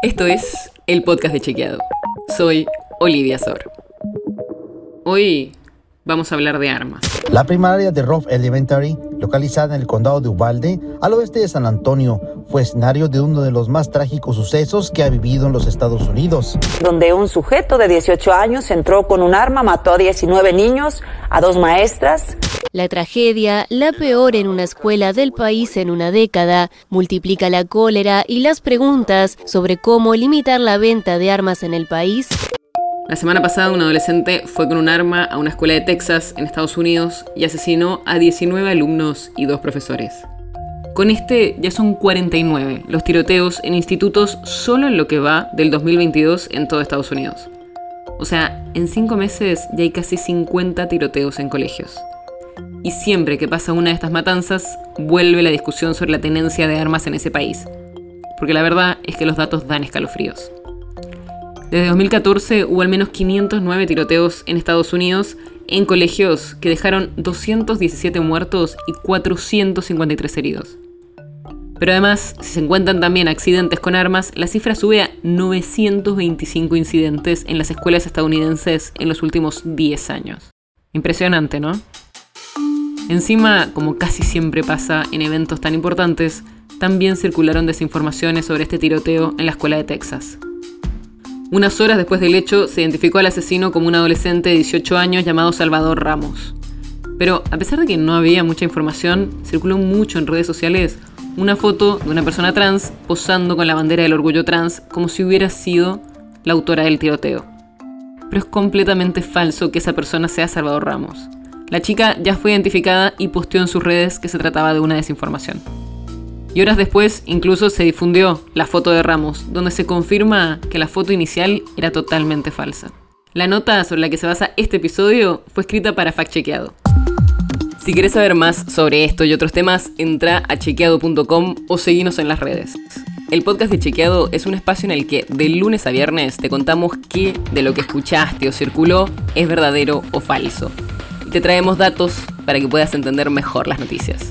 Esto es el podcast de Chequeado. Soy Olivia Sor. Hoy vamos a hablar de armas. La primaria de Rough Elementary, localizada en el condado de Uvalde, al oeste de San Antonio, fue escenario de uno de los más trágicos sucesos que ha vivido en los Estados Unidos. Donde un sujeto de 18 años entró con un arma, mató a 19 niños, a dos maestras. La tragedia, la peor en una escuela del país en una década, multiplica la cólera y las preguntas sobre cómo limitar la venta de armas en el país la semana pasada un adolescente fue con un arma a una escuela de Texas, en Estados Unidos, y asesinó a 19 alumnos y dos profesores. Con este ya son 49 los tiroteos en institutos solo en lo que va del 2022 en todo Estados Unidos. O sea, en 5 meses ya hay casi 50 tiroteos en colegios. Y siempre que pasa una de estas matanzas, vuelve la discusión sobre la tenencia de armas en ese país. Porque la verdad es que los datos dan escalofríos. Desde 2014 hubo al menos 509 tiroteos en Estados Unidos en colegios que dejaron 217 muertos y 453 heridos. Pero además, si se encuentran también accidentes con armas, la cifra sube a 925 incidentes en las escuelas estadounidenses en los últimos 10 años. Impresionante, ¿no? Encima, como casi siempre pasa en eventos tan importantes, también circularon desinformaciones sobre este tiroteo en la escuela de Texas. Unas horas después del hecho, se identificó al asesino como un adolescente de 18 años llamado Salvador Ramos. Pero a pesar de que no había mucha información, circuló mucho en redes sociales una foto de una persona trans posando con la bandera del orgullo trans como si hubiera sido la autora del tiroteo. Pero es completamente falso que esa persona sea Salvador Ramos. La chica ya fue identificada y posteó en sus redes que se trataba de una desinformación. Y horas después incluso se difundió la foto de Ramos, donde se confirma que la foto inicial era totalmente falsa. La nota sobre la que se basa este episodio fue escrita para Fact Chequeado. Si quieres saber más sobre esto y otros temas, entra a chequeado.com o seguinos en las redes. El podcast de Chequeado es un espacio en el que de lunes a viernes te contamos qué de lo que escuchaste o circuló es verdadero o falso. Y te traemos datos para que puedas entender mejor las noticias.